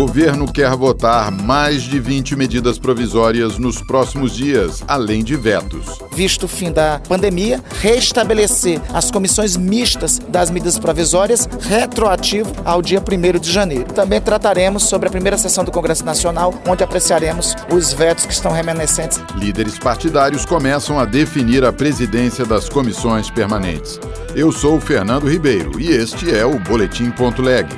Governo quer votar mais de 20 medidas provisórias nos próximos dias, além de vetos. Visto o fim da pandemia, restabelecer as comissões mistas das medidas provisórias retroativo ao dia 1 de janeiro. Também trataremos sobre a primeira sessão do Congresso Nacional, onde apreciaremos os vetos que estão remanescentes. Líderes partidários começam a definir a presidência das comissões permanentes. Eu sou Fernando Ribeiro e este é o Boletim.leg.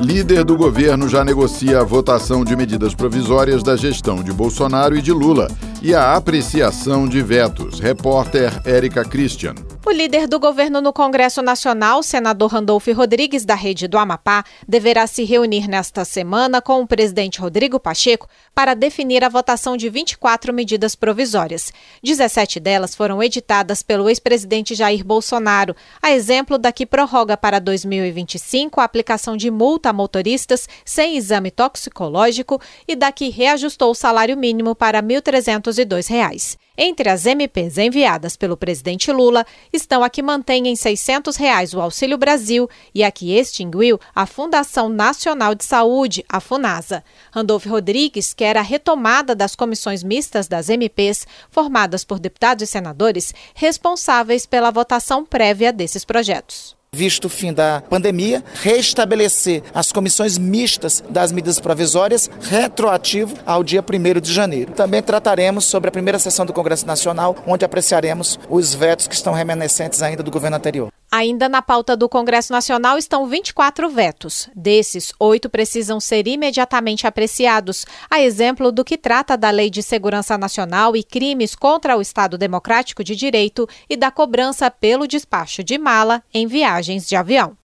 Líder do governo já negocia a votação de medidas provisórias da gestão de Bolsonaro e de Lula e a apreciação de vetos. Repórter Érica Christian. O líder do governo no Congresso Nacional, senador Randolfo Rodrigues, da rede do Amapá, deverá se reunir nesta semana com o presidente Rodrigo Pacheco para definir a votação de 24 medidas provisórias. 17 delas foram editadas pelo ex-presidente Jair Bolsonaro, a exemplo da que prorroga para 2025 a aplicação de multa a motoristas sem exame toxicológico e da que reajustou o salário mínimo para R$ 1.302. Entre as MPs enviadas pelo presidente Lula estão a que mantém em 600 reais o Auxílio Brasil e a que extinguiu a Fundação Nacional de Saúde, a FUNASA. Randolfo Rodrigues quer a retomada das comissões mistas das MPs, formadas por deputados e senadores responsáveis pela votação prévia desses projetos visto o fim da pandemia, restabelecer as comissões mistas das medidas provisórias retroativo ao dia 1 de janeiro. Também trataremos sobre a primeira sessão do Congresso Nacional, onde apreciaremos os vetos que estão remanescentes ainda do governo anterior. Ainda na pauta do Congresso Nacional estão 24 vetos. Desses, oito precisam ser imediatamente apreciados, a exemplo do que trata da Lei de Segurança Nacional e crimes contra o Estado Democrático de Direito e da cobrança pelo despacho de mala em viagens de avião.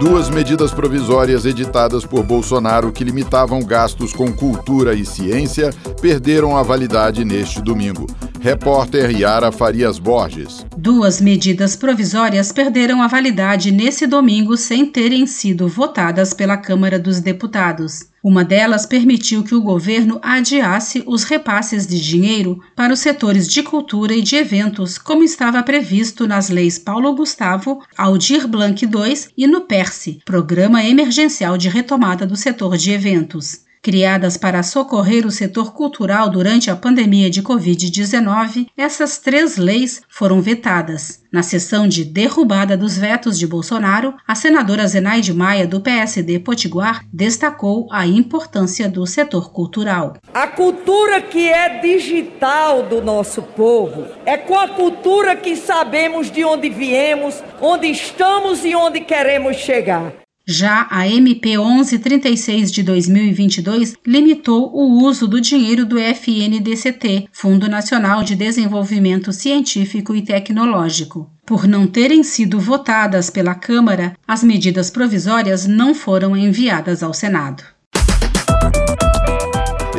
Duas medidas provisórias editadas por Bolsonaro que limitavam gastos com cultura e ciência perderam a validade neste domingo. Repórter Yara Farias Borges. Duas medidas provisórias perderam a validade nesse domingo sem terem sido votadas pela Câmara dos Deputados. Uma delas permitiu que o governo adiasse os repasses de dinheiro para os setores de cultura e de eventos, como estava previsto nas leis Paulo Gustavo, Aldir Blanc II e no PERSE, Programa Emergencial de Retomada do Setor de Eventos. Criadas para socorrer o setor cultural durante a pandemia de Covid-19, essas três leis foram vetadas. Na sessão de derrubada dos vetos de Bolsonaro, a senadora Zenaide Maia, do PSD Potiguar, destacou a importância do setor cultural. A cultura que é digital do nosso povo é com a cultura que sabemos de onde viemos, onde estamos e onde queremos chegar. Já a MP 1136 de 2022 limitou o uso do dinheiro do FNDCT, Fundo Nacional de Desenvolvimento Científico e Tecnológico. Por não terem sido votadas pela Câmara, as medidas provisórias não foram enviadas ao Senado.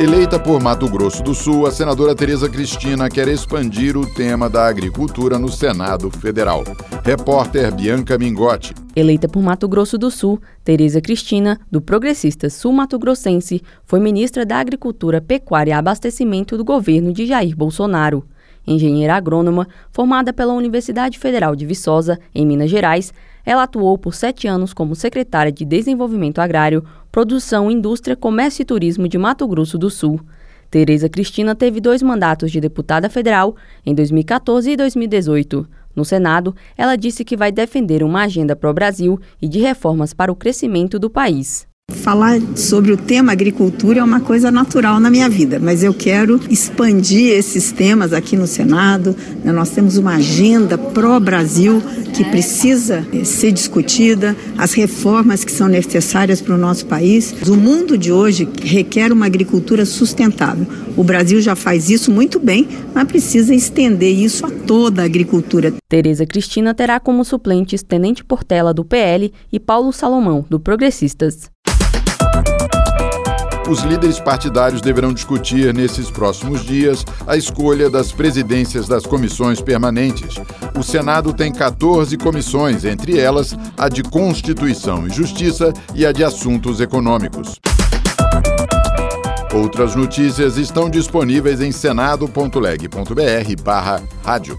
Eleita por Mato Grosso do Sul, a senadora Tereza Cristina quer expandir o tema da agricultura no Senado Federal. Repórter Bianca Mingotti. Eleita por Mato Grosso do Sul, Tereza Cristina, do Progressista Sul Mato Grossense, foi ministra da Agricultura, Pecuária e Abastecimento do governo de Jair Bolsonaro. Engenheira agrônoma, formada pela Universidade Federal de Viçosa, em Minas Gerais, ela atuou por sete anos como secretária de Desenvolvimento Agrário, Produção, Indústria, Comércio e Turismo de Mato Grosso do Sul. Tereza Cristina teve dois mandatos de deputada federal em 2014 e 2018. No Senado, ela disse que vai defender uma agenda pró-Brasil e de reformas para o crescimento do país. Falar sobre o tema agricultura é uma coisa natural na minha vida, mas eu quero expandir esses temas aqui no Senado. Né? Nós temos uma agenda pró-Brasil que precisa eh, ser discutida, as reformas que são necessárias para o nosso país. O mundo de hoje requer uma agricultura sustentável. O Brasil já faz isso muito bem, mas precisa estender isso a toda a agricultura. Tereza Cristina terá como suplentes Tenente Portela, do PL, e Paulo Salomão, do Progressistas. Os líderes partidários deverão discutir nesses próximos dias a escolha das presidências das comissões permanentes. O Senado tem 14 comissões, entre elas a de Constituição e Justiça e a de Assuntos Econômicos. Outras notícias estão disponíveis em senado.leg.br barra rádio.